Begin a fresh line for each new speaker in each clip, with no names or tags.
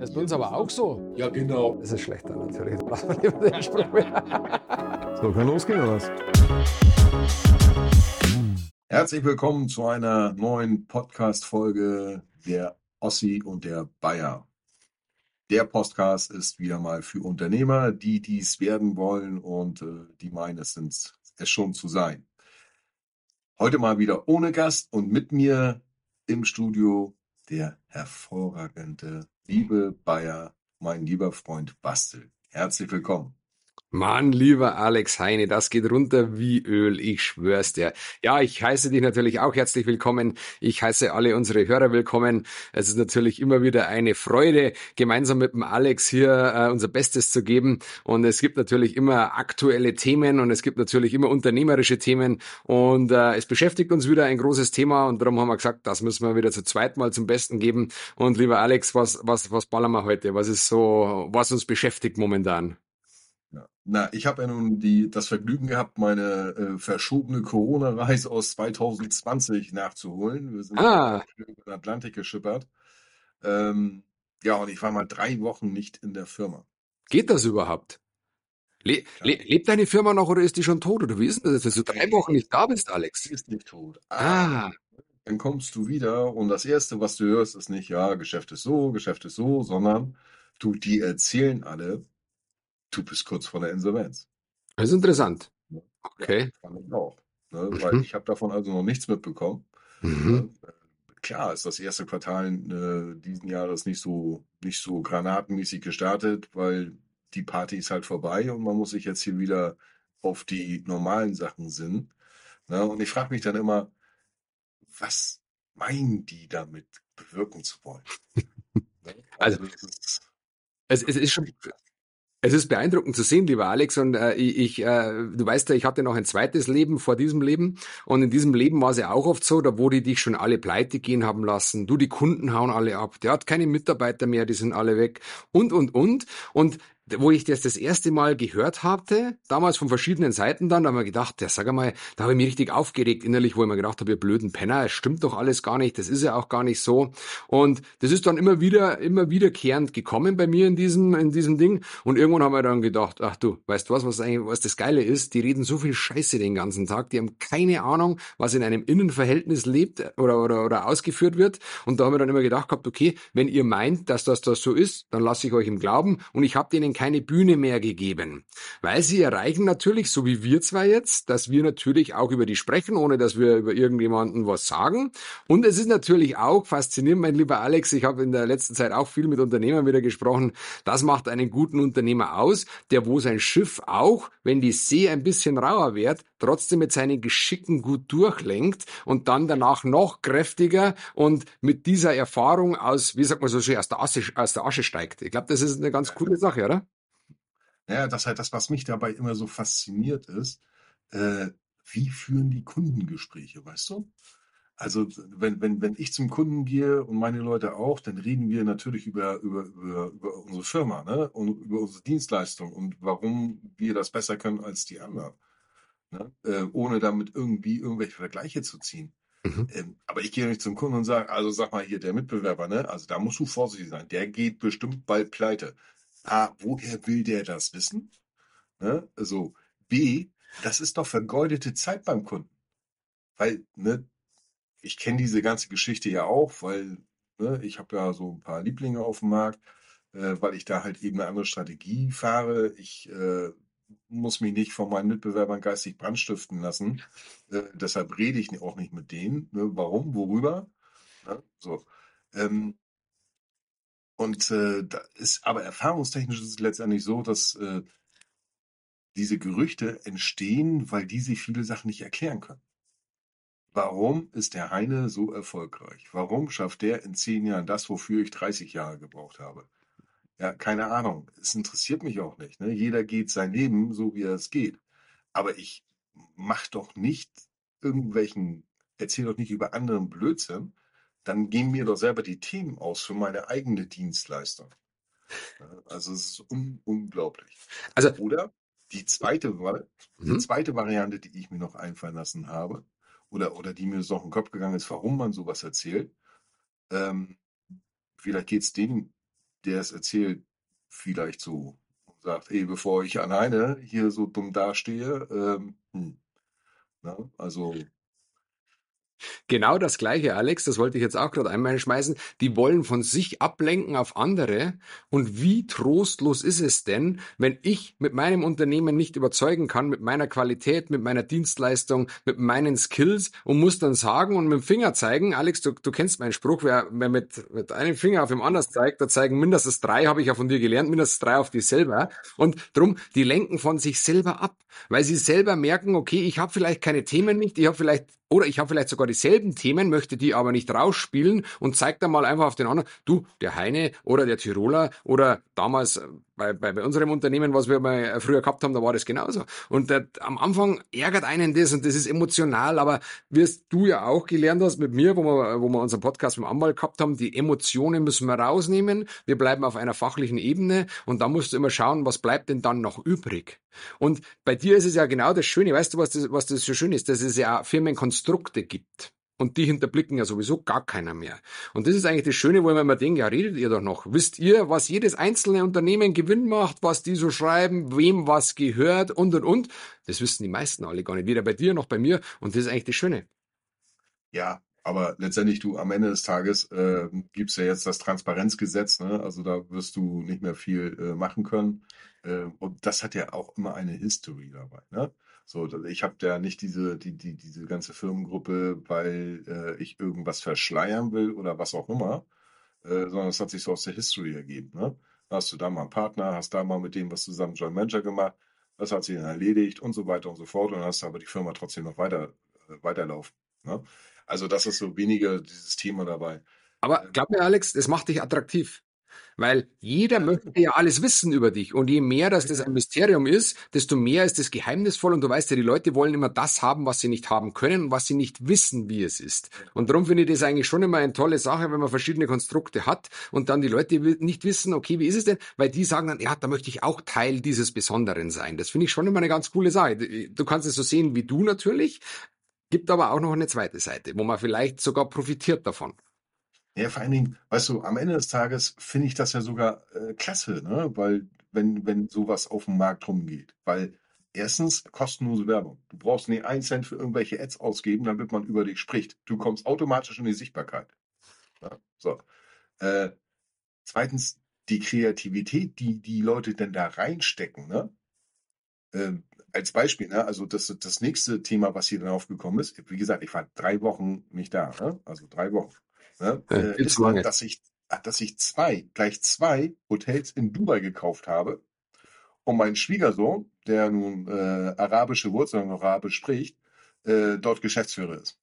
Das ist bei uns aber auch so.
Ja, genau.
Das ist schlechter natürlich. Lassen wir lieber den Spruch.
So, kann losgehen oder was?
Herzlich willkommen zu einer neuen Podcast-Folge der Ossi und der Bayer. Der Podcast ist wieder mal für Unternehmer, die dies werden wollen und äh, die meinen, es sind es schon zu sein. Heute mal wieder ohne Gast und mit mir im Studio der hervorragende, liebe Bayer, mein lieber Freund Bastel. Herzlich willkommen.
Mann, lieber Alex Heine, das geht runter wie Öl, ich schwör's dir. Ja, ich heiße dich natürlich auch herzlich willkommen. Ich heiße alle unsere Hörer willkommen. Es ist natürlich immer wieder eine Freude, gemeinsam mit dem Alex hier äh, unser Bestes zu geben. Und es gibt natürlich immer aktuelle Themen und es gibt natürlich immer unternehmerische Themen. Und äh, es beschäftigt uns wieder ein großes Thema und darum haben wir gesagt, das müssen wir wieder zu zweit mal zum Besten geben. Und lieber Alex, was, was, was ballern wir heute? Was ist so, was uns beschäftigt momentan?
Na, ich habe ja nun die, das Vergnügen gehabt, meine äh, verschobene Corona-Reise aus 2020 nachzuholen. Wir sind
Ah,
über den Atlantik geschippert. Ähm, ja, und ich war mal drei Wochen nicht in der Firma.
geht das überhaupt? Le le lebt deine Firma noch oder ist die schon tot? Oder wie ist denn das, dass du drei Wochen nicht da bist,
die
Alex?
ist nicht tot.
Ah,
Aber dann kommst du wieder und das Erste, was du hörst, ist nicht, ja, Geschäft ist so, Geschäft ist so, sondern du, die erzählen alle, du bist kurz vor der Insolvenz.
das ist interessant.
Ja,
Okay.
fand ich auch. Ne? Weil
Mhm.
ich habe davon also noch nichts mitbekommen.
Mhm.
Ne? Klar ist das erste Quartal äh, diesen Jahres nicht so, nicht so granatenmäßig gestartet, weil die Party ist halt vorbei und man muss sich jetzt hier wieder auf die normalen Sachen sinnen. Ne? Und ich frage mich dann immer, was meinen die damit bewirken zu wollen? Ne?
Also,
Also
es, es ist schon. Es ist beeindruckend zu sehen, lieber Alex, und äh, ich, äh, du weißt ja, ich hatte noch ein zweites Leben vor diesem Leben, und in diesem Leben war es ja auch oft so, da wo die dich schon alle pleite gehen haben lassen, du die Kunden hauen alle ab, der hat keine Mitarbeiter mehr, die sind alle weg. Und und und. Und wo ich das das erste Mal gehört hatte, damals von verschiedenen Seiten dann, da haben wir gedacht, ja, sag einmal, da habe ich mich richtig aufgeregt innerlich, wo ich mir gedacht habe, ihr blöden Penner, es stimmt doch alles gar nicht, das ist ja auch gar nicht so. Und das ist dann immer wieder, immer wiederkehrend gekommen bei mir in diesem, in diesem Ding. Und irgendwann haben wir dann gedacht, ach du, weißt du was, was eigentlich, was das Geile ist? Die reden so viel Scheiße den ganzen Tag, die haben keine Ahnung, was in einem Innenverhältnis lebt oder, oder, oder ausgeführt wird. Und da haben wir dann immer gedacht gehabt, okay, wenn ihr meint, dass das, das so ist, dann lasse ich euch im Glauben und ich habe denen keine Bühne mehr gegeben. Weil sie erreichen natürlich, so wie wir zwei jetzt, dass wir natürlich auch über die sprechen, ohne dass wir über irgendjemanden was sagen. Und es ist natürlich auch faszinierend, mein lieber Alex, ich habe in der letzten Zeit auch viel mit Unternehmern wieder gesprochen, das macht einen guten Unternehmer aus, der wo sein Schiff auch, wenn die See ein bisschen rauer wird, trotzdem mit seinen Geschicken gut durchlenkt und dann danach noch kräftiger und mit dieser Erfahrung aus, wie sagt man so schön, aus der Asche, aus der Asche steigt. Ich glaube, das ist eine ganz coole Sache, oder?
Ja, das ist halt das, was mich dabei immer so fasziniert ist. Äh, wie führen die Kundengespräche, weißt du? Also wenn, wenn, wenn ich zum Kunden gehe und meine Leute auch, dann reden wir natürlich über, über, über, über unsere Firma ne? und über unsere Dienstleistung und warum wir das besser können als die anderen. Ne? Äh, ohne damit irgendwie irgendwelche Vergleiche zu ziehen.
Mhm.
Ähm, aber ich gehe nicht zum Kunden und sage, also sag mal hier, der Mitbewerber, ne? Also da musst du vorsichtig sein, der geht bestimmt bald pleite. A, woher will der das wissen? Ne? Also B, das ist doch vergeudete Zeit beim Kunden. Weil, ne, ich kenne diese ganze Geschichte ja auch, weil ne, ich habe ja so ein paar Lieblinge auf dem Markt, äh, weil ich da halt eben eine andere Strategie fahre. Ich äh, muss mich nicht von meinen Mitbewerbern geistig brandstiften lassen. Äh, deshalb rede ich auch nicht mit denen. Ne? Warum? Worüber? Ne? So. Ähm, und äh, da ist aber erfahrungstechnisch ist es letztendlich so, dass äh, diese Gerüchte entstehen, weil die sich viele Sachen nicht erklären können. Warum ist der Heine so erfolgreich? Warum schafft der in zehn Jahren das, wofür ich 30 Jahre gebraucht habe? Ja, keine Ahnung. Es interessiert mich auch nicht. Ne? Jeder geht sein Leben so, wie er es geht. Aber ich mach doch nicht irgendwelchen, erzähl doch nicht über anderen Blödsinn. Dann gehen mir doch selber die Themen aus für meine eigene Dienstleistung. Also es ist un unglaublich.
Also,
Oder die zweite, die
mhm.
zweite Variante, die ich mir noch einfallen lassen habe, oder, oder die mir so auf den Kopf gegangen ist, warum man sowas erzählt, ähm, vielleicht geht es denen der es erzählt, vielleicht so und sagt, ey, bevor ich alleine hier so dumm dastehe, ähm, hm, ne? also
Genau das Gleiche, Alex, das wollte ich jetzt auch gerade einmal schmeißen. Die wollen von sich ablenken auf andere. Und wie trostlos ist es denn, wenn ich mit meinem Unternehmen nicht überzeugen kann, mit meiner Qualität, mit meiner Dienstleistung, mit meinen Skills und muss dann sagen und mit dem Finger zeigen, Alex, du, du kennst meinen Spruch, wer, wer mit, mit einem Finger auf dem anders zeigt, da zeigen mindestens drei, habe ich ja von dir gelernt, mindestens drei auf dich selber. Und drum, die lenken von sich selber ab, weil sie selber merken, okay, ich habe vielleicht keine Themen nicht, ich habe vielleicht oder ich habe vielleicht sogar dieselben Themen, möchte die aber nicht rausspielen und zeig dann mal einfach auf den anderen, du, der Heine oder der Tiroler oder damals äh, bei, bei, bei unserem Unternehmen, was wir mal äh, früher gehabt haben, da war das genauso. Und äh, am Anfang ärgert einen das und das ist emotional, aber wirst du ja auch gelernt hast mit mir, wo wir, wo wir unseren Podcast mit dem Anwalt gehabt haben, die Emotionen müssen wir rausnehmen, wir bleiben auf einer fachlichen Ebene und da musst du immer schauen, was bleibt denn dann noch übrig. Und bei dir ist es ja genau das Schöne, weißt du, was das, was das so schön ist, dass es ja Firmenkonstrukte gibt. Und die hinterblicken ja sowieso gar keiner mehr. Und das ist eigentlich das Schöne, wo man immer denkt, ja, redet ihr doch noch. Wisst ihr, was jedes einzelne Unternehmen Gewinn macht, was die so schreiben, wem was gehört und und und? Das wissen die meisten alle gar nicht. Weder bei dir noch bei mir. Und das ist eigentlich das Schöne.
Ja, aber letztendlich du am Ende des Tages äh, gibt's ja jetzt das Transparenzgesetz, ne? Also da wirst du nicht mehr viel äh, machen können. Äh, und das hat ja auch immer eine History dabei, ne? So, ich habe ja nicht diese, die, die, diese ganze Firmengruppe, weil äh, ich irgendwas verschleiern will oder was auch immer, äh, sondern es hat sich so aus der History ergeben. Ne? Hast du da mal einen Partner, hast da mal mit dem was zusammen Joint Venture gemacht, das hat sich dann erledigt und so weiter und so fort und hast aber die Firma trotzdem noch weiter, äh, weiterlaufen. Ne? Also das ist so weniger dieses Thema dabei.
Aber glaub mir, Alex, das macht dich attraktiv. Weil jeder möchte ja alles wissen über dich. Und je mehr, dass das ein Mysterium ist, desto mehr ist es geheimnisvoll. Und du weißt ja, die Leute wollen immer das haben, was sie nicht haben können und was sie nicht wissen, wie es ist. Und darum finde ich das eigentlich schon immer eine tolle Sache, wenn man verschiedene Konstrukte hat und dann die Leute nicht wissen, okay, wie ist es denn? Weil die sagen dann, ja, da möchte ich auch Teil dieses Besonderen sein. Das finde ich schon immer eine ganz coole Sache. Du kannst es so sehen wie du natürlich, gibt aber auch noch eine zweite Seite, wo man vielleicht sogar profitiert davon.
Ja, vor allen Dingen, weißt du, am Ende des Tages finde ich das ja sogar äh, klasse, ne? Weil, wenn, wenn sowas auf dem Markt rumgeht. Weil erstens kostenlose Werbung. Du brauchst nie einen Cent für irgendwelche Ads ausgeben, damit man über dich spricht. Du kommst automatisch in die Sichtbarkeit. Ja, so. Äh, zweitens, die Kreativität, die die Leute denn da reinstecken, ne? Äh, als Beispiel, ne? also das, das nächste Thema, was hier dann aufgekommen ist, wie gesagt, ich war drei Wochen nicht da, ne? also drei Wochen ne, ja, äh, ist, lange. dass ich, dass ich zwei, gleich zwei Hotels in Dubai gekauft habe. Und mein Schwiegersohn, der nun äh, arabische Wurzeln und Arabisch spricht, äh, dort Geschäftsführer ist.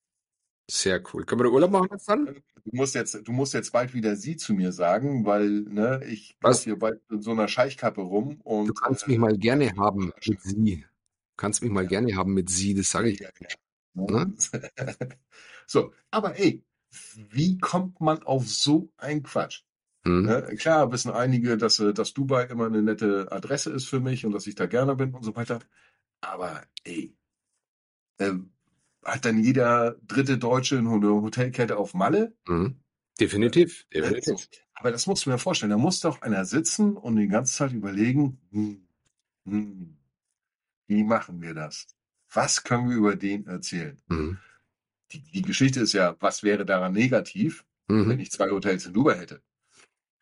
Sehr cool. Können wir da Urlaub machen jetzt dann?
Du musst jetzt, du musst jetzt bald wieder sie zu mir sagen, weil ne, ich
Was?
hier bald in so einer Scheichkappe rum und.
Du kannst mich mal gerne haben mit sie. Du kannst mich mal gerne haben mit sie, das sage ich. Ja, ja.
Ne? so, aber ey, wie kommt man auf so ein Quatsch? Mhm. Ne? Klar wissen einige, dass, äh, dass Dubai immer eine nette Adresse ist für mich und dass ich da gerne bin und so weiter. Aber ey, äh, hat dann jeder dritte Deutsche eine Hotelkette auf Malle?
Mhm. Definitiv, äh, definitiv.
Aber das musst du mir vorstellen. Da muss doch einer sitzen und die ganze Zeit überlegen, hm, hm, wie machen wir das? Was können wir über den erzählen? Mhm die, die Geschichte ist ja, was wäre daran negativ, mhm. wenn ich zwei Hotels in Dubai hätte?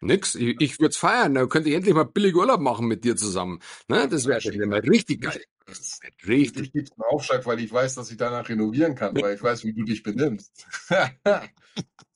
Nix, ich, ich würde es feiern. Da könnte ich endlich mal billig Urlaub machen mit dir zusammen. Ne? Das wäre wär richtig geil.
Das richtig. Ich gebe einen Aufschlag, weil ich weiß, dass ich danach renovieren kann, weil ich weiß, wie du dich benimmst.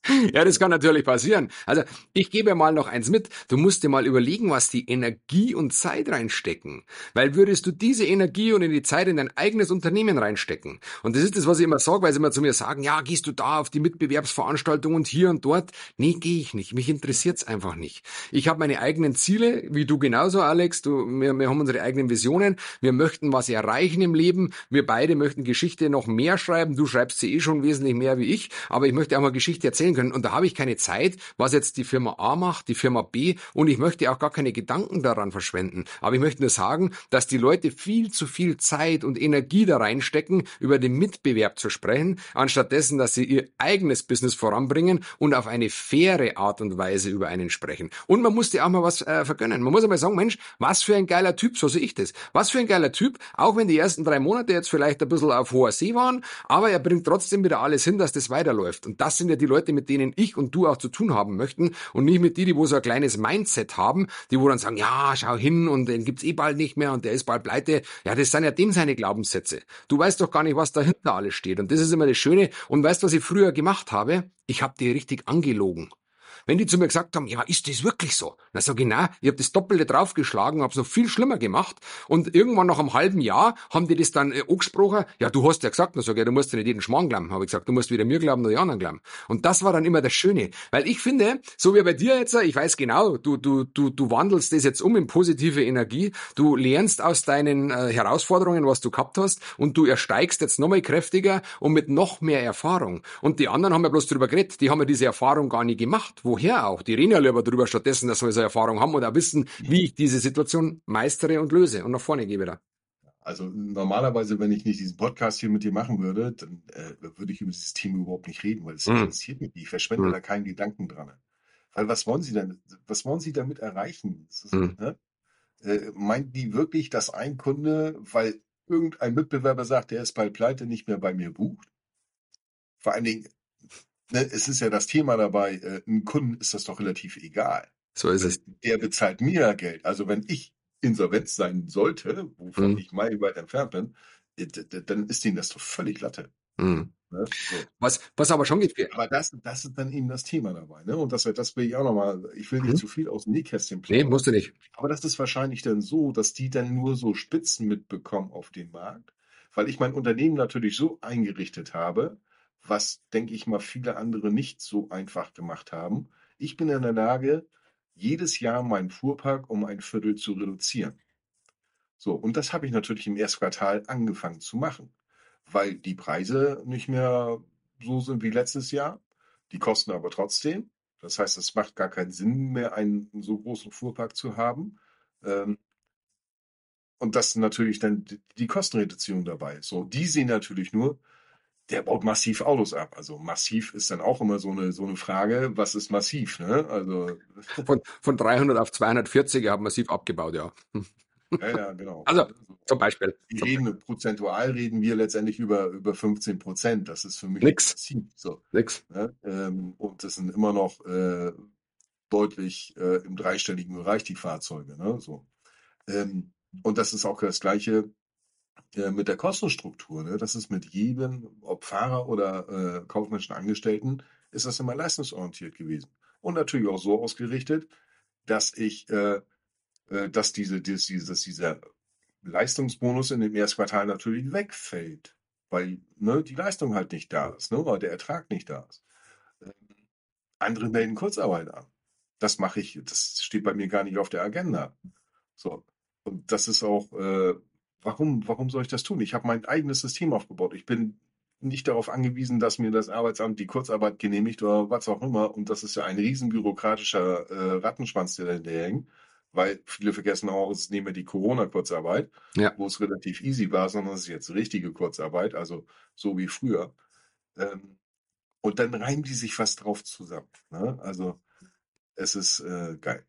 Ja, das kann natürlich passieren. Also ich gebe mal noch eins mit. Du musst dir mal überlegen, was die Energie und Zeit reinstecken. Weil würdest du diese Energie und in die Zeit in dein eigenes Unternehmen reinstecken. Und das ist das, was ich immer sage, weil sie immer zu mir sagen, ja, gehst du da auf die Mitbewerbsveranstaltung und hier und dort. Nee, gehe ich nicht. Mich interessiert's einfach nicht. Ich habe meine eigenen Ziele, wie du genauso, Alex. Du, wir, wir haben unsere eigenen Visionen. Wir möchten was was erreichen im Leben. Wir beide möchten Geschichte noch mehr schreiben. Du schreibst sie eh schon wesentlich mehr wie ich, aber ich möchte auch mal Geschichte erzählen können. Und da habe ich keine Zeit, was jetzt die Firma A macht, die Firma B. Und ich möchte auch gar keine Gedanken daran verschwenden. Aber ich möchte nur sagen, dass die Leute viel zu viel Zeit und Energie da reinstecken, über den Mitbewerb zu sprechen, anstatt dessen, dass sie ihr eigenes Business voranbringen und auf eine faire Art und Weise über einen sprechen. Und man muss dir auch mal was äh, vergönnen. Man muss einmal sagen, Mensch, was für ein geiler Typ, so sehe ich das. Was für ein geiler Typ, auch wenn die ersten drei Monate jetzt vielleicht ein bisschen auf hoher See waren, aber er bringt trotzdem wieder alles hin, dass das weiterläuft. Und das sind ja die Leute, mit denen ich und du auch zu tun haben möchten und nicht mit die, die wo so ein kleines Mindset haben, die wo dann sagen, ja, schau hin und den gibt's eh bald nicht mehr und der ist bald pleite. Ja, das sind ja dem seine Glaubenssätze. Du weißt doch gar nicht, was dahinter alles steht. Und das ist immer das Schöne. Und weißt, was ich früher gemacht habe? Ich habe die richtig angelogen. Wenn die zu mir gesagt haben, ja, ist das wirklich so? Dann sage ich, na, ich habe das Doppelte draufgeschlagen, habe es noch viel schlimmer gemacht und irgendwann nach einem halben Jahr haben die das dann äh, angesprochen, ja, du hast ja gesagt, dann sag ich, du musst ja nicht jeden Schmarrn glauben, habe ich gesagt, du musst weder mir glauben noch die anderen glauben. Und das war dann immer das Schöne, weil ich finde, so wie bei dir jetzt, ich weiß genau, du, du, du, du wandelst das jetzt um in positive Energie, du lernst aus deinen äh, Herausforderungen, was du gehabt hast und du ersteigst jetzt nochmal kräftiger und mit noch mehr Erfahrung. Und die anderen haben ja bloß drüber geredet, die haben ja diese Erfahrung gar nicht gemacht. Woher auch? Die reden ja lieber drüber, stattdessen, dass wir so Erfahrung haben oder wissen, wie ich diese Situation meistere und löse und nach vorne gebe da.
Also normalerweise, wenn ich nicht diesen Podcast hier mit dir machen würde, dann äh, würde ich über dieses Thema überhaupt nicht reden, weil es mhm. interessiert mich nicht. Ich verschwende mhm. da keinen Gedanken dran. Weil was wollen Sie denn, was wollen Sie damit erreichen? Ist, mhm. ne? äh, meint die wirklich, dass ein Kunde, weil irgendein Mitbewerber sagt, der ist bei Pleite nicht mehr bei mir bucht? Vor allen Dingen, ne, es ist ja das Thema dabei, äh, einem Kunden ist das doch relativ egal.
So ist es.
Der bezahlt mir ja Geld. Also wenn ich insolvent sein sollte, wovon mhm. ich meilenweit entfernt bin, äh, dann ist ihnen das doch völlig Latte.
Mhm. Ne? So. Was, was aber schon geht.
Aber das, das ist dann eben das Thema dabei. Ne? Und das, das will ich auch nochmal, ich will nicht mhm. zu viel aus dem Nähkästchen
planen. Nee, musst du nicht.
Aber das ist wahrscheinlich dann so, dass die dann nur so Spitzen mitbekommen auf den Markt, weil ich mein Unternehmen natürlich so eingerichtet habe, was, denke ich mal, viele andere nicht so einfach gemacht haben. Ich bin in der Lage, jedes Jahr meinen Fuhrpark um ein Viertel zu reduzieren. So, und das habe ich natürlich im ersten Quartal angefangen zu machen, weil die Preise nicht mehr so sind wie letztes Jahr, die kosten aber trotzdem. Das heißt, es macht gar keinen Sinn mehr, einen so großen Fuhrpark zu haben. Ähm, und das natürlich dann die Kostenreduzierung dabei. So, die sehen natürlich nur, der baut massiv Autos ab. Also massiv ist dann auch immer so eine, so eine Frage, was ist massiv? Ne? Also
von, von 300 auf 240 haben massiv abgebaut, ja.
Ja, ja, genau.
Also zum Beispiel.
Die reden, prozentual reden wir letztendlich über, über 15 Prozent. Das ist für mich
nix.
massiv. So,
nix.
Ne? Ähm, und das sind immer noch äh, deutlich äh, im dreistelligen Bereich die Fahrzeuge. Ne? So. Ähm, und das ist auch das Gleiche äh, mit der Kostenstruktur, ne? das ist mit jedem, ob Fahrer oder äh, kaufmännischen Angestellten, ist das immer leistungsorientiert gewesen. Und natürlich auch so ausgerichtet, dass ich, äh, äh, dass diese, dass, dass dieser Leistungsbonus in dem Erstquartal natürlich wegfällt, weil ne, die Leistung halt nicht da ist, ne, weil der Ertrag nicht da ist. Ähm, andere melden Kurzarbeit an. Das mache ich, das steht bei mir gar nicht auf der Agenda. So. Und das ist auch, äh, warum, warum soll ich das tun? Ich habe mein eigenes System aufgebaut. Ich bin nicht darauf angewiesen, dass mir das Arbeitsamt die Kurzarbeit genehmigt oder was auch immer. Und das ist ja ein riesen bürokratischer äh, Rattenschwanz, der dahinter hängt. Weil viele vergessen auch, es ist nicht mehr die Corona-Kurzarbeit,
ja.
wo es relativ easy war, sondern es ist jetzt richtige Kurzarbeit, also so wie früher. Ähm, und dann reimen die sich was drauf zusammen. Ne? Also es ist äh, geil.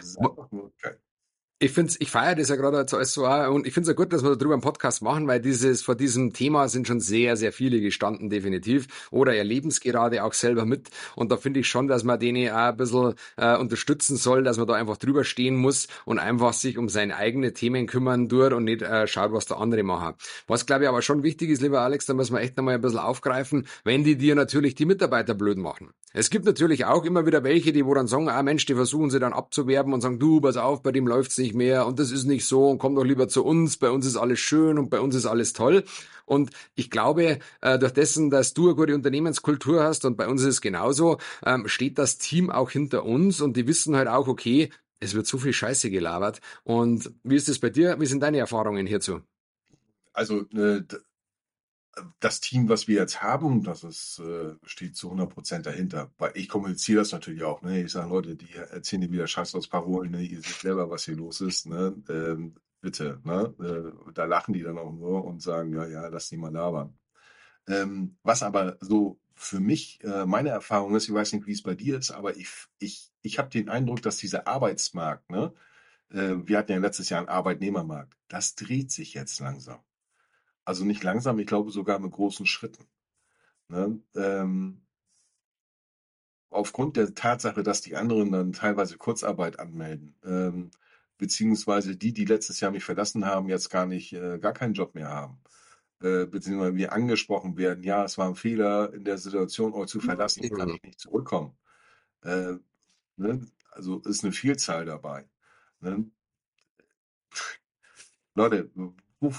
Es ist einfach nur geil
ich finde ich feiere das ja gerade als so und ich finde es ja gut, dass wir darüber einen Podcast machen, weil dieses vor diesem Thema sind schon sehr, sehr viele gestanden, definitiv. Oder erleben es gerade auch selber mit. Und da finde ich schon, dass man denen auch ein bisschen äh, unterstützen soll, dass man da einfach drüber stehen muss und einfach sich um seine eigenen Themen kümmern tut und nicht äh, schaut, was der andere machen. Was glaube ich aber schon wichtig ist, lieber Alex, da muss man echt nochmal ein bisschen aufgreifen, wenn die dir natürlich die Mitarbeiter blöd machen. Es gibt natürlich auch immer wieder welche, die wo dann sagen, ah Mensch, die versuchen sie dann abzuwerben und sagen, du, pass auf, bei dem läuft's nicht mehr und das ist nicht so und komm doch lieber zu uns, bei uns ist alles schön und bei uns ist alles toll. Und ich glaube, äh, durch dessen, dass du eine gute Unternehmenskultur hast und bei uns ist es genauso, ähm, steht das Team auch hinter uns und die wissen halt auch, okay, es wird so viel Scheiße gelabert. Und wie ist es bei dir? Wie sind deine Erfahrungen hierzu?
also äh, das Team, was wir jetzt haben, das ist, äh, steht zu 100 Prozent dahinter. Weil ich kommuniziere das natürlich auch. Ne? Ich sage, Leute, die erzählen dir wieder Scheiß aus Parolen. Ne? Ihr seht selber, was hier los ist. Ne? Ähm, bitte. Ne? Äh, da lachen die dann auch nur und sagen, ja, ja, lass die mal labern. Ähm, was aber so für mich äh, meine Erfahrung ist, ich weiß nicht, wie es bei dir ist, aber ich, ich, ich habe den Eindruck, dass dieser Arbeitsmarkt, ne, äh, wir hatten ja letztes Jahr einen Arbeitnehmermarkt, das dreht sich jetzt langsam. Also nicht langsam, ich glaube sogar mit großen Schritten. Ne? Ähm, aufgrund der Tatsache, dass die anderen dann teilweise Kurzarbeit anmelden, ähm, beziehungsweise die, die letztes Jahr mich verlassen haben, jetzt gar nicht, äh, gar keinen Job mehr haben, äh, beziehungsweise wir angesprochen werden, ja, es war ein Fehler in der Situation, euch zu verlassen, kann ich nicht zurückkommen. Äh, ne? Also ist eine Vielzahl dabei. Ne? Leute, wo,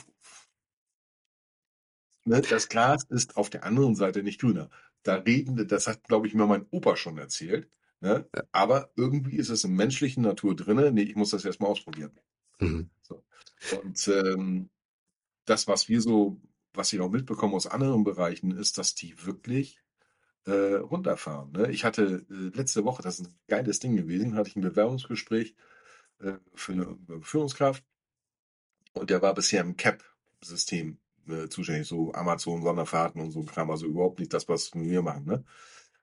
ne, das Glas ist auf der anderen Seite nicht grüner. Da reden, das hat, glaube ich, mir mein Opa schon erzählt. Ne? Ja. Aber irgendwie ist es in menschlichen Natur drin. Nee, ich muss das erstmal ausprobieren. Mhm. So. Und ähm, das, was wir so, was ich auch mitbekomme aus anderen Bereichen, ist, dass die wirklich äh, runterfahren. Ne? Ich hatte äh, letzte Woche, das ist ein geiles Ding gewesen, hatte ich ein Bewerbungsgespräch äh, für eine Führungskraft und der war bisher im CAP-System äh, zuständig, so Amazon-Sonderfahrten und so Kram, also überhaupt nicht das, was wir machen. Ne?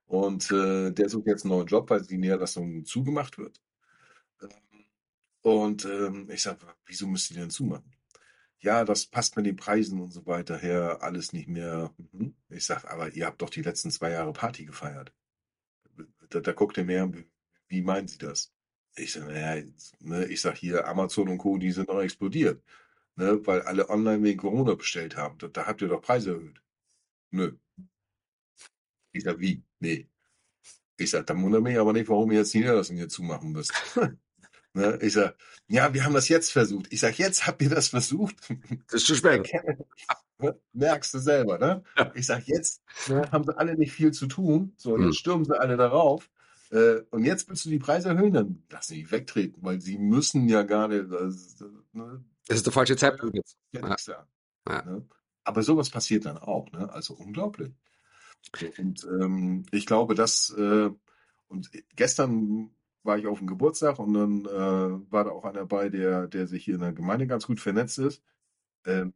Und äh, der sucht jetzt einen neuen Job, weil die Niederlassung zugemacht wird. Und ähm, ich sage, wieso müsst ihr denn zumachen? Ja, das passt mit den Preisen und so weiter her, alles nicht mehr. Mhm. Ich sage, aber ihr habt doch die letzten zwei Jahre Party gefeiert. Da, da guckt er mehr, wie meinen Sie das? Ich sage, naja, ne, ich sage hier, Amazon und Co., die sind noch explodiert ne, weil alle online wegen Corona bestellt haben. Da, da habt ihr doch Preise erhöht. Nö. Ich sag, wie? Nee. Ich sag, dann wundert mich aber nicht, warum ihr jetzt die Niederlassung hier zumachen müsst. ne? Ich sag, ja, wir haben das jetzt versucht. Ich sag, jetzt habt ihr das versucht.
Das ist zu spät.
Merkst du selber, ne? Ja. Ich sag, jetzt ne, haben sie alle nicht viel zu tun. So, jetzt hm. stürmen sie alle darauf. Äh, und jetzt willst du die Preise erhöhen, dann lass sie wegtreten, weil sie müssen ja gar nicht. Das,
ne, das ist der falsche Zeitpunkt jetzt.
Ja, ja. Ne? Aber sowas passiert dann auch, ne? Also unglaublich. Und ähm, ich glaube, dass äh, und gestern war ich auf dem Geburtstag und dann äh, war da auch einer dabei, der, der sich hier in der Gemeinde ganz gut vernetzt ist. Ähm,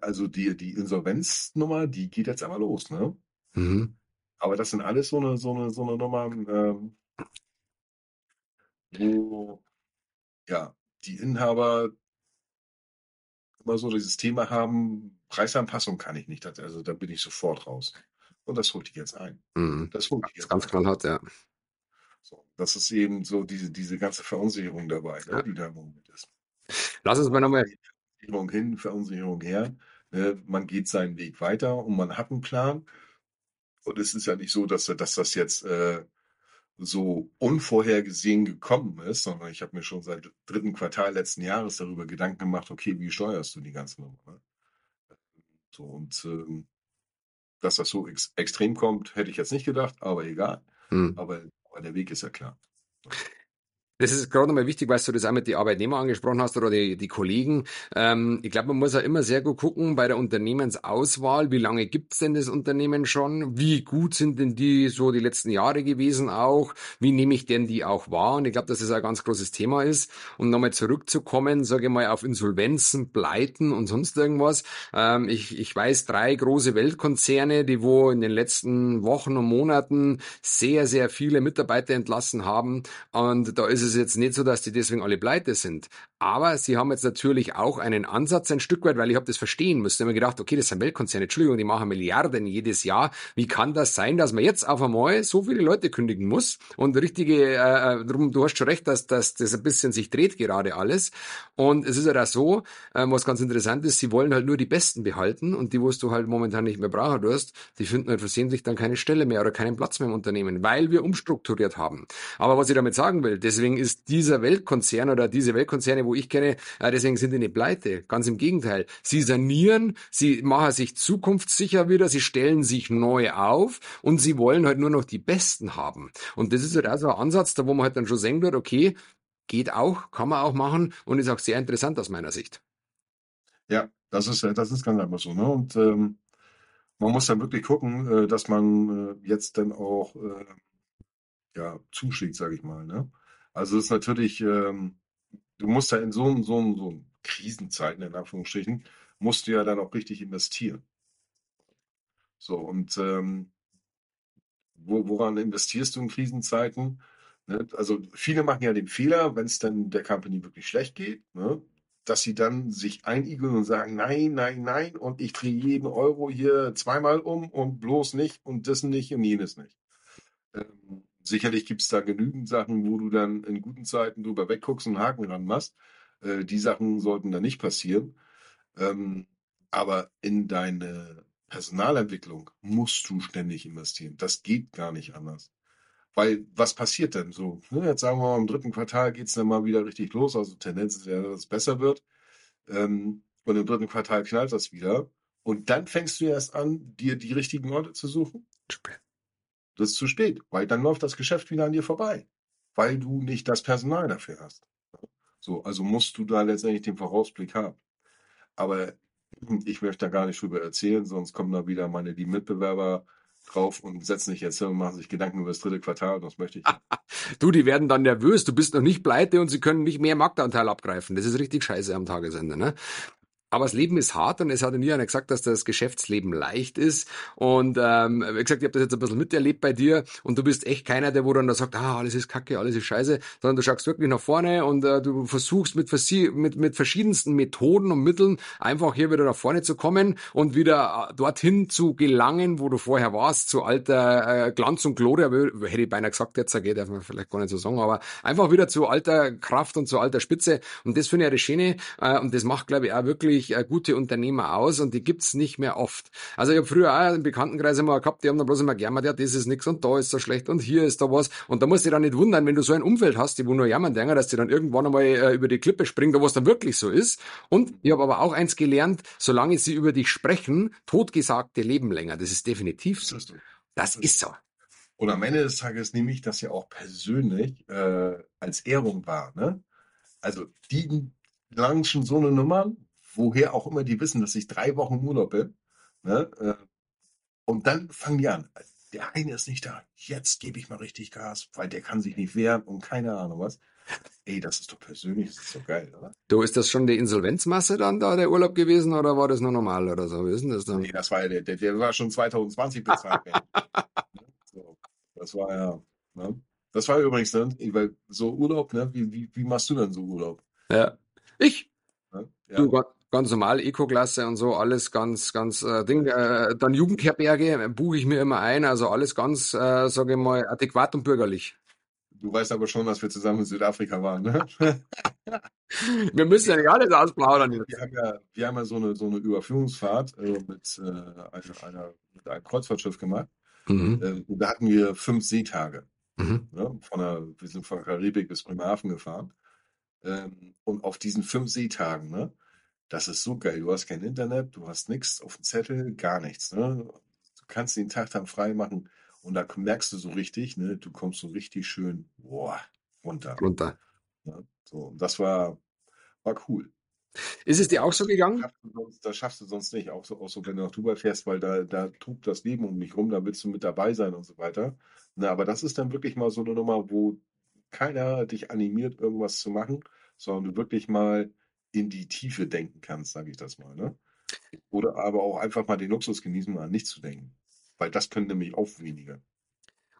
also die, die Insolvenznummer, die geht jetzt aber los, ne? Mhm. Aber das sind alles so eine, so eine, so eine Nummer, ähm, wo ja, die Inhaber immer so dieses Thema haben, Preisanpassung kann ich nicht, also da bin ich sofort raus. Und das holt die jetzt ein.
Mhm. Das holt die jetzt ganz klar hat, ja.
So, das ist eben so diese, diese ganze Verunsicherung dabei, ne, ja. die da im Moment ist.
Lass uns mal nochmal.
Verunsicherung hin, Verunsicherung her. Ne, man geht seinen Weg weiter und man hat einen Plan. Und es ist ja nicht so, dass, dass das jetzt äh, so unvorhergesehen gekommen ist, sondern ich habe mir schon seit dritten Quartal letzten Jahres darüber Gedanken gemacht, okay, wie steuerst du die ganze Nummer? Ne? So, und ähm, dass das so ex extrem kommt, hätte ich jetzt nicht gedacht, aber egal. Hm. Aber, aber der Weg ist ja klar.
Das ist gerade nochmal wichtig, weil du das auch mit den Arbeitnehmern angesprochen hast oder die, die Kollegen. Ähm, ich glaube, man muss ja immer sehr gut gucken bei der Unternehmensauswahl, wie lange gibt's denn das Unternehmen schon? Wie gut sind denn die so die letzten Jahre gewesen auch? Wie nehme ich denn die auch wahr? Und ich glaube, dass das ein ganz großes Thema ist. Und nochmal zurückzukommen, sage ich mal, auf Insolvenzen, Pleiten und sonst irgendwas. Ähm, ich, ich weiß drei große Weltkonzerne, die wo in den letzten Wochen und Monaten sehr, sehr viele Mitarbeiter entlassen haben. Und da ist es jetzt nicht so, dass die deswegen alle pleite sind. Aber sie haben jetzt natürlich auch einen Ansatz ein Stück weit, weil ich habe das verstehen müssen. Ich habe mir gedacht, okay, das sind Weltkonzerne, Entschuldigung, die machen Milliarden jedes Jahr. Wie kann das sein, dass man jetzt auf einmal so viele Leute kündigen muss? Und richtige, äh, äh drum, du hast schon recht, dass, dass das ein bisschen sich dreht gerade alles. Und es ist ja da so, äh, was ganz interessant ist, sie wollen halt nur die Besten behalten und die, wo du halt momentan nicht mehr brauchen wirst, die finden halt versehentlich dann keine Stelle mehr oder keinen Platz mehr im Unternehmen, weil wir umstrukturiert haben. Aber was ich damit sagen will, deswegen ist dieser Weltkonzern oder diese Weltkonzerne, wo ich kenne, äh, deswegen sind die nicht pleite. Ganz im Gegenteil. Sie sanieren, sie machen sich zukunftssicher wieder, sie stellen sich neu auf und sie wollen halt nur noch die Besten haben. Und das ist halt auch so ein Ansatz, da wo man halt dann schon sehen wird, okay, geht auch, kann man auch machen und ist auch sehr interessant aus meiner Sicht.
Ja, das ist, das ist ganz einfach so. Ne? Und ähm, man muss dann wirklich gucken, äh, dass man äh, jetzt dann auch äh, ja, zuschlägt, sage ich mal. Ne? Also es ist natürlich, ähm, du musst ja in so, so, so Krisenzeiten, in Anführungsstrichen, musst du ja dann auch richtig investieren. So, und ähm, wo, woran investierst du in Krisenzeiten? Ne? Also viele machen ja den Fehler, wenn es dann der Company wirklich schlecht geht, ne? dass sie dann sich einigeln und sagen, nein, nein, nein, und ich drehe jeden Euro hier zweimal um und bloß nicht und das nicht und jenes nicht. Ähm, sicherlich gibt es da genügend Sachen, wo du dann in guten Zeiten drüber wegguckst und Haken ran machst. Äh, die Sachen sollten da nicht passieren. Ähm, aber in deine Personalentwicklung musst du ständig investieren. Das geht gar nicht anders. Weil was passiert denn so? Ne, jetzt sagen wir mal, im dritten Quartal geht es dann mal wieder richtig los. Also Tendenz ist ja, dass es besser wird. Ähm, und im dritten Quartal knallt das wieder. Und dann fängst du erst an, dir die richtigen Orte zu suchen. Das ist zu spät, weil dann läuft das Geschäft wieder an dir vorbei, weil du nicht das Personal dafür hast. So, also musst du da letztendlich den Vorausblick haben. Aber ich möchte da gar nicht drüber erzählen, sonst kommen da wieder meine lieben Mitbewerber drauf und setzen sich jetzt hin und machen sich Gedanken über das dritte Quartal. Das möchte ich.
du, die werden dann nervös. Du bist noch nicht pleite und sie können nicht mehr Marktanteil abgreifen. Das ist richtig scheiße am Tagesende. Ne? Aber das Leben ist hart und es hat nie einer gesagt, dass das Geschäftsleben leicht ist. Und ähm, wie gesagt, ich habe das jetzt ein bisschen miterlebt bei dir und du bist echt keiner, der wo dann da sagt, ah, alles ist kacke, alles ist scheiße, sondern du schaust wirklich nach vorne und äh, du versuchst mit, mit, mit verschiedensten Methoden und Mitteln einfach hier wieder nach vorne zu kommen und wieder äh, dorthin zu gelangen, wo du vorher warst, zu alter äh, Glanz und Gloria, hätte ich beinahe gesagt, jetzt geht, darf man vielleicht gar nicht so sagen, aber einfach wieder zu alter Kraft und zu alter Spitze. Und das finde ich ja das Schöne äh, und das macht, glaube ich, auch wirklich wirklich äh, gute Unternehmer aus und die gibt's nicht mehr oft. Also ich habe früher auch im Bekanntenkreis immer gehabt, die haben dann bloß immer gejammert, ja, das ist nix und da ist so schlecht und hier ist da was. Und da musst du dich dann nicht wundern, wenn du so ein Umfeld hast, die wo nur jammern denken, dass die dann irgendwann einmal äh, über die Klippe springen, wo es dann wirklich so ist. Und ich habe aber auch eins gelernt, solange sie über dich sprechen, totgesagte leben länger. Das ist definitiv so. Das ist so.
Und am Ende des Tages nehme ich das ja auch persönlich äh, als Ehrung wahr. Ne? Also die langen schon so eine Nummer, woher auch immer die wissen, dass ich drei Wochen im Urlaub bin. Ne? Äh, und dann fangen die an. Der eine ist nicht da. Jetzt gebe ich mal richtig Gas, weil der kann sich nicht wehren und keine Ahnung was. Ey, das ist doch persönlich, das ist doch geil, oder?
Du, ist das schon die Insolvenzmasse dann da, der Urlaub gewesen, oder war das nur normal oder so? Wie ist denn das dann?
Nee, das war ja der, der, der war schon 2020 bezahlt. so, das war ja, ne? Das war übrigens, ne, weil so Urlaub, ne, wie, wie, wie machst du denn so Urlaub?
Ja. Ich? Ne? Ja. Du, ganz normal, Eco-Klasse und so, alles ganz, ganz äh, Ding. Äh, dann Jugendherberge äh, buche ich mir immer ein, also alles ganz, äh, sage ich mal, adäquat und bürgerlich.
Du weißt aber schon, dass wir zusammen in Südafrika waren, ne?
wir müssen ja nicht alles ausplaudern.
Wir haben ja, wir haben ja so eine, so eine Überführungsfahrt äh, mit, äh, einer, einer, mit einem Kreuzfahrtschiff gemacht. Mhm. Äh, und da hatten wir fünf Seetage. Mhm. Ne? Von der, wir sind von Karibik bis Bremerhaven gefahren. Ähm, und auf diesen fünf Seetagen, ne? Das ist so geil. Du hast kein Internet, du hast nichts auf dem Zettel, gar nichts. Ne? Du kannst den Tag dann frei machen und da merkst du so richtig, ne, du kommst so richtig schön boah, runter.
Runter.
Ne? So, das war, war cool.
Ist es dir auch so gegangen?
Das schaffst du sonst, das schaffst du sonst nicht, auch so, auch so wenn du nach Dubai fährst, weil da, da tobt das Leben um dich rum, da willst du mit dabei sein und so weiter. Na, aber das ist dann wirklich mal so eine Nummer, wo keiner dich animiert, irgendwas zu machen, sondern du wirklich mal in die Tiefe denken kannst, sage ich das mal. Ne? Oder aber auch einfach mal den Luxus genießen, mal an nichts zu denken. Weil das können nämlich auch wenige.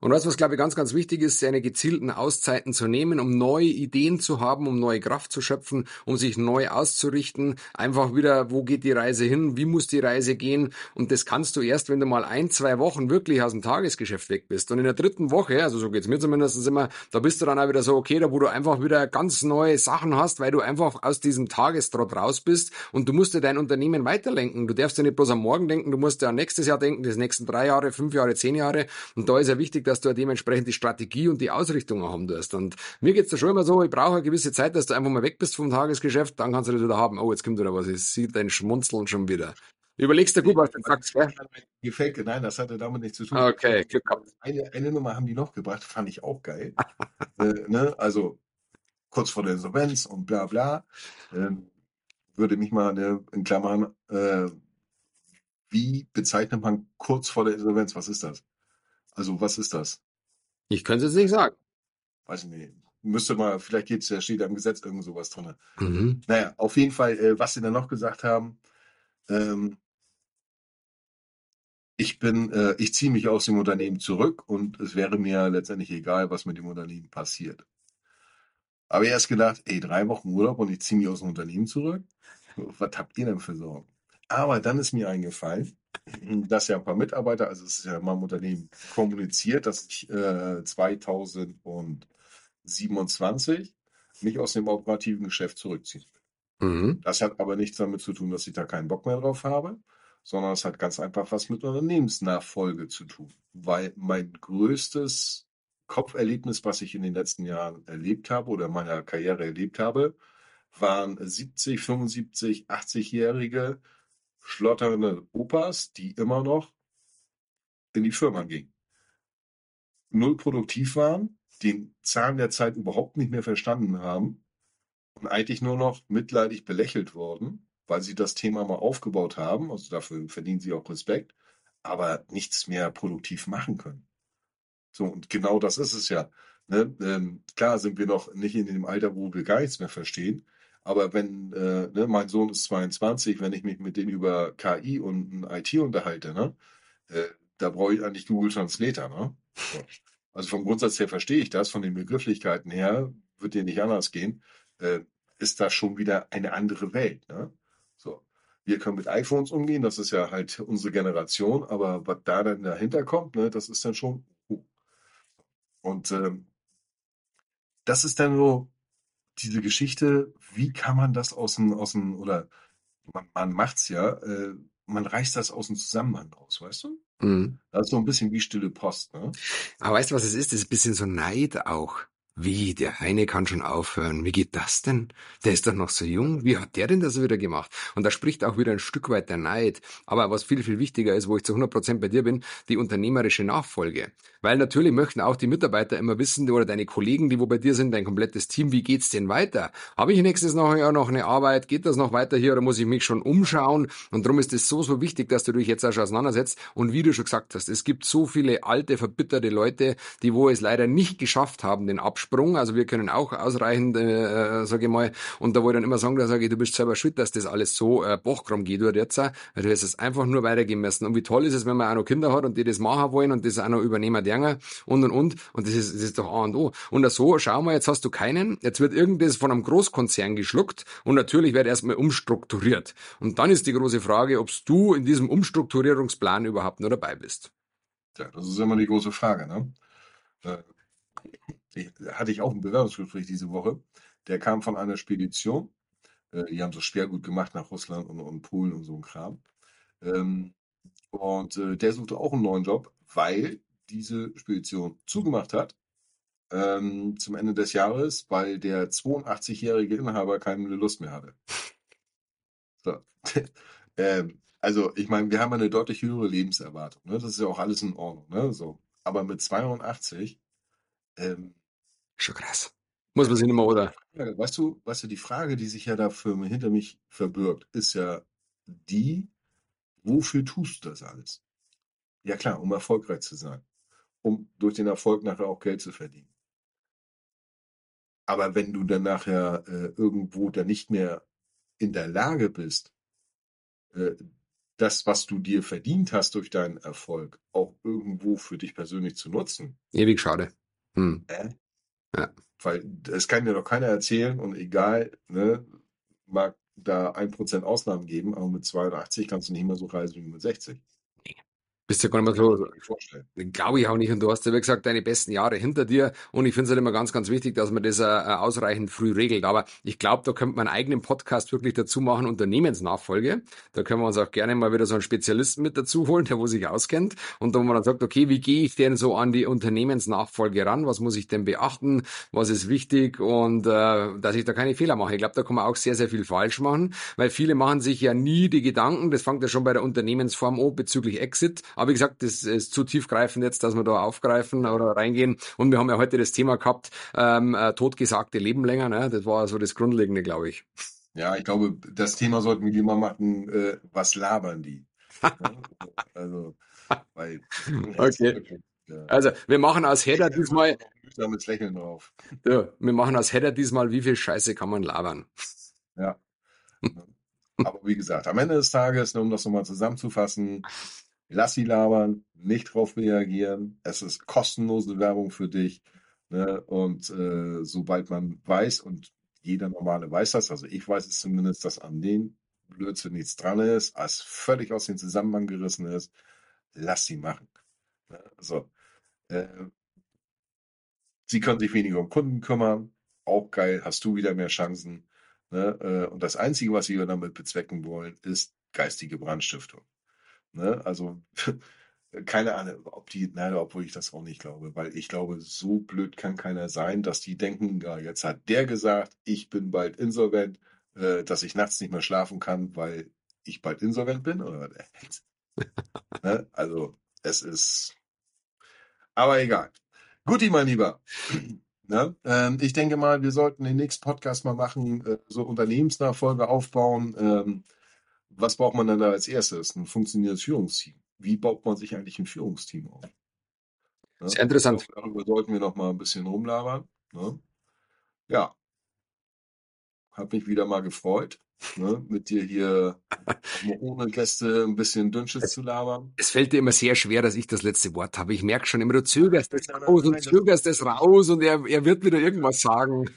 Und was, was glaube ich ganz, ganz wichtig ist, seine gezielten Auszeiten zu nehmen, um neue Ideen zu haben, um neue Kraft zu schöpfen, um sich neu auszurichten. Einfach wieder, wo geht die Reise hin? Wie muss die Reise gehen? Und das kannst du erst, wenn du mal ein, zwei Wochen wirklich aus dem Tagesgeschäft weg bist. Und in der dritten Woche, also so geht's mir zumindest immer, da bist du dann auch wieder so, okay, da wo du einfach wieder ganz neue Sachen hast, weil du einfach aus diesem Tagestrott raus bist und du musst dir dein Unternehmen weiterlenken. Du darfst ja nicht bloß am Morgen denken, du musst ja nächstes Jahr denken, die nächsten drei Jahre, fünf Jahre, zehn Jahre. Und da ist ja wichtig, dass dass du dementsprechend die Strategie und die Ausrichtung haben wirst. Und mir geht's da schon immer so, ich brauche eine gewisse Zeit, dass du einfach mal weg bist vom Tagesgeschäft, dann kannst du das wieder haben. Oh, jetzt kommt wieder was, ich sehe dein Schmunzeln schon wieder. Überlegst du gut, was du sagst, gell?
Gefällt, nein, das hatte damit nichts zu tun.
Okay, Glück gehabt.
Eine, eine Nummer haben die noch gebracht, fand ich auch geil. äh, ne? Also kurz vor der Insolvenz und bla bla. Ähm, würde mich mal ne, in Klammern, äh, wie bezeichnet man kurz vor der Insolvenz? Was ist das? Also was ist das?
Ich könnte es nicht sagen.
Weiß ich nicht. Müsste mal, vielleicht geht's, da steht da im Gesetz irgend sowas drin.
Mhm.
Naja, auf jeden Fall, äh, was sie dann noch gesagt haben, ähm, ich bin, äh, ich ziehe mich aus dem Unternehmen zurück und es wäre mir letztendlich egal, was mit dem Unternehmen passiert. Aber erst gedacht, ey, drei Wochen Urlaub und ich ziehe mich aus dem Unternehmen zurück. Was habt ihr denn für Sorgen? Aber dann ist mir eingefallen, dass ja ein paar Mitarbeiter, also es ist ja in meinem Unternehmen kommuniziert, dass ich äh, 2027 mich aus dem operativen Geschäft zurückziehe.
Mhm.
Das hat aber nichts damit zu tun, dass ich da keinen Bock mehr drauf habe, sondern es hat ganz einfach was mit Unternehmensnachfolge zu tun. Weil mein größtes Kopferlebnis, was ich in den letzten Jahren erlebt habe oder in meiner Karriere erlebt habe, waren 70, 75, 80-jährige schlotternde Opas, die immer noch in die Firma gingen. Null produktiv waren, den Zahn der Zeit überhaupt nicht mehr verstanden haben und eigentlich nur noch mitleidig belächelt wurden, weil sie das Thema mal aufgebaut haben. Also dafür verdienen sie auch Respekt, aber nichts mehr produktiv machen können. So, und genau das ist es ja. Ne? Ähm, klar sind wir noch nicht in dem Alter, wo wir gar nichts mehr verstehen. Aber wenn, äh, ne, mein Sohn ist 22, wenn ich mich mit denen über KI und IT unterhalte, ne, äh, da brauche ich eigentlich Google Translator, ne? So. Also vom Grundsatz her verstehe ich das, von den Begrifflichkeiten her wird dir nicht anders gehen, äh, ist das schon wieder eine andere Welt, ne? So. Wir können mit iPhones umgehen, das ist ja halt unsere Generation, aber was da dann dahinter kommt, ne, das ist dann schon. Uh. Und ähm, das ist dann so diese Geschichte, wie kann man das aus dem, aus dem oder man, man macht's ja, äh, man reißt das aus dem Zusammenhang raus, weißt du?
Mhm.
Das ist so ein bisschen wie stille Post, ne?
Aber weißt du, was es ist? Das ist ein bisschen so Neid auch. Wie, der eine kann schon aufhören. Wie geht das denn? Der ist doch noch so jung. Wie hat der denn das wieder gemacht? Und da spricht auch wieder ein Stück weit der Neid. Aber was viel, viel wichtiger ist, wo ich zu 100 Prozent bei dir bin, die unternehmerische Nachfolge. Weil natürlich möchten auch die Mitarbeiter immer wissen, oder deine Kollegen, die wo bei dir sind, dein komplettes Team, wie geht's denn weiter? Habe ich nächstes Jahr noch eine Arbeit? Geht das noch weiter hier oder muss ich mich schon umschauen? Und darum ist es so, so wichtig, dass du dich jetzt auch schon auseinandersetzt. Und wie du schon gesagt hast, es gibt so viele alte, verbitterte Leute, die wo es leider nicht geschafft haben, den Abschluss Sprung. Also wir können auch ausreichend, äh, äh sage ich mal, und da wollte ich dann immer sagen, da sage ich, du bist selber schuld, dass das alles so äh, bochkram geht dort jetzt, weil du hast es einfach nur weitergehen müssen. Und wie toll ist es, wenn man auch noch Kinder hat und die das machen wollen und das auch noch übernehmen dürfen und und und. Und das ist, das ist doch A und O. Und so, schau mal, jetzt hast du keinen, jetzt wird irgendwas von einem Großkonzern geschluckt und natürlich wird erstmal umstrukturiert. Und dann ist die große Frage, ob du in diesem Umstrukturierungsplan überhaupt nur dabei bist.
Ja, das ist immer die große Frage, ne? Hatte ich auch ein Bewerbungsgespräch diese Woche. Der kam von einer Spedition. Äh, die haben so Sperrgut gemacht nach Russland und, und Polen und so ein Kram. Ähm, und äh, der suchte auch einen neuen Job, weil diese Spedition zugemacht hat ähm, zum Ende des Jahres, weil der 82-jährige Inhaber keine Lust mehr hatte. So. ähm, also, ich meine, wir haben eine deutlich höhere Lebenserwartung. Ne? Das ist ja auch alles in Ordnung. Ne? So. Aber mit 82 ähm,
Schon krass. Muss man sich nicht mehr, oder?
Weißt du, weißt du, die Frage, die sich ja da für, hinter mich verbirgt, ist ja die, wofür tust du das alles? Ja klar, um erfolgreich zu sein. Um durch den Erfolg nachher auch Geld zu verdienen. Aber wenn du dann nachher äh, irgendwo dann nicht mehr in der Lage bist, äh, das, was du dir verdient hast durch deinen Erfolg, auch irgendwo für dich persönlich zu nutzen.
Ewig schade. Hm.
Äh?
Ja.
Weil es kann dir doch keiner erzählen und egal, ne, mag da ein Prozent Ausnahmen geben, aber mit 82 kannst du nicht mehr so reisen wie mit 60.
Bist ja gar nicht mehr so. Glaube ich auch nicht. Und du hast ja, wie gesagt, deine besten Jahre hinter dir. Und ich finde es halt immer ganz, ganz wichtig, dass man das äh, ausreichend früh regelt. Aber ich glaube, da könnte man einen eigenen Podcast wirklich dazu machen, Unternehmensnachfolge. Da können wir uns auch gerne mal wieder so einen Spezialisten mit dazu holen, der wo sich auskennt. Und da wo man dann sagt, okay, wie gehe ich denn so an die Unternehmensnachfolge ran? Was muss ich denn beachten? Was ist wichtig? Und äh, dass ich da keine Fehler mache. Ich glaube, da kann man auch sehr, sehr viel falsch machen, weil viele machen sich ja nie die Gedanken, das fängt ja schon bei der Unternehmensform an, bezüglich Exit aber wie gesagt, das ist zu tiefgreifend jetzt, dass wir da aufgreifen oder reingehen. Und wir haben ja heute das Thema gehabt, ähm, äh, totgesagte Leben länger. Ne? Das war so das Grundlegende, glaube ich.
Ja, ich glaube, das Thema sollten wir lieber machen, äh, was labern die? Ne? also, weil
okay. Wirklich, ja. Also, wir machen als Header diesmal.
Mit Lächeln drauf.
Ja, wir machen als Header diesmal, wie viel Scheiße kann man labern?
Ja. Aber wie gesagt, am Ende des Tages, um das nochmal zusammenzufassen, lass sie labern, nicht drauf reagieren. Es ist kostenlose Werbung für dich. Ne? Und äh, sobald man weiß, und jeder Normale weiß das, also ich weiß es zumindest, dass an den Blödsinn nichts dran ist, als völlig aus dem Zusammenhang gerissen ist, lass sie machen. Ne? So. Äh, sie können sich weniger um Kunden kümmern. Auch geil, hast du wieder mehr Chancen. Ne? Äh, und das Einzige, was wir damit bezwecken wollen, ist geistige Brandstiftung. Ne? Also keine Ahnung, ob die, naja, obwohl ich das auch nicht glaube, weil ich glaube, so blöd kann keiner sein, dass die denken, ja, jetzt hat der gesagt, ich bin bald insolvent, äh, dass ich nachts nicht mehr schlafen kann, weil ich bald insolvent bin oder ne? Also es ist, aber egal. Guti, mein Lieber. Ne? Ähm, ich denke mal, wir sollten den nächsten Podcast mal machen, äh, so Unternehmensnachfolge aufbauen. Ähm, was braucht man dann da als erstes? Ein funktionierendes Führungsteam. Wie baut man sich eigentlich ein Führungsteam auf?
Ne? Sehr interessant.
Glaube, darüber sollten wir noch mal ein bisschen rumlabern. Ne? Ja, habe mich wieder mal gefreut, ne, mit dir hier ohne Gäste ein bisschen Dünnschiss zu labern.
Es fällt dir immer sehr schwer, dass ich das letzte Wort habe. Ich merke schon immer, du zögerst es raus und zögerst es raus und er, er wird wieder irgendwas sagen.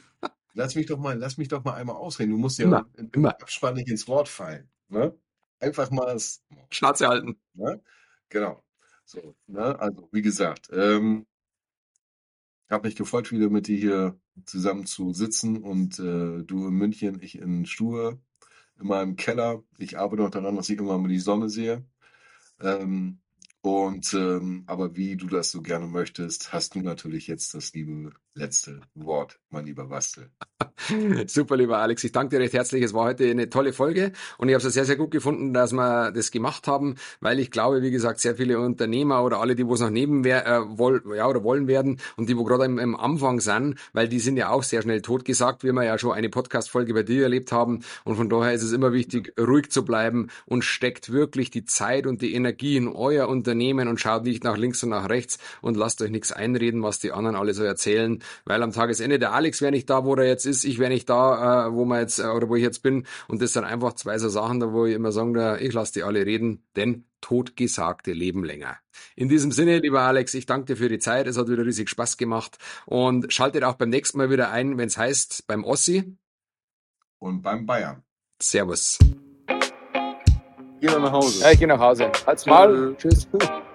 Lass mich doch mal, lass mich doch mal einmal ausreden. Du musst ja immer, im, immer. Abspann nicht ins Wort fallen. Ne? Einfach mal das
Schnauze halten.
Ne? Genau. So, ne? Also, wie gesagt, ähm, habe mich gefreut, wieder mit dir hier zusammen zu sitzen und äh, du in München, ich in Stue, in meinem Keller. Ich arbeite noch daran, dass ich immer mal die Sonne sehe. Ähm, und ähm, aber wie du das so gerne möchtest, hast du natürlich jetzt das liebe letzte Wort, mein lieber Bastel.
Super, lieber Alex. Ich danke dir recht herzlich. Es war heute eine tolle Folge und ich habe es sehr, sehr gut gefunden, dass wir das gemacht haben, weil ich glaube, wie gesagt, sehr viele Unternehmer oder alle, die wo es noch neben äh, woll, ja, oder wollen werden und die wo gerade im, im, Anfang sind, weil die sind ja auch sehr schnell totgesagt, wie wir ja schon eine Podcast-Folge bei dir erlebt haben. Und von daher ist es immer wichtig, ruhig zu bleiben und steckt wirklich die Zeit und die Energie in euer Unternehmen und schaut nicht nach links und nach rechts und lasst euch nichts einreden, was die anderen alle so erzählen, weil am Tagesende der Alex wäre nicht da, wo er jetzt ist. Ich wäre nicht da, äh, wo man jetzt äh, oder wo ich jetzt bin. Und das sind einfach zwei so Sachen, da wo ich immer sage, ich lasse die alle reden, denn totgesagte leben länger. In diesem Sinne, lieber Alex, ich danke dir für die Zeit. Es hat wieder riesig Spaß gemacht. Und schaltet auch beim nächsten Mal wieder ein, wenn es heißt, beim Ossi.
Und beim Bayern.
Servus.
Geh nach Hause.
Ja, ich gehe nach Hause. Halt's mal. Tschüss.